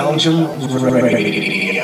Belgium Radio.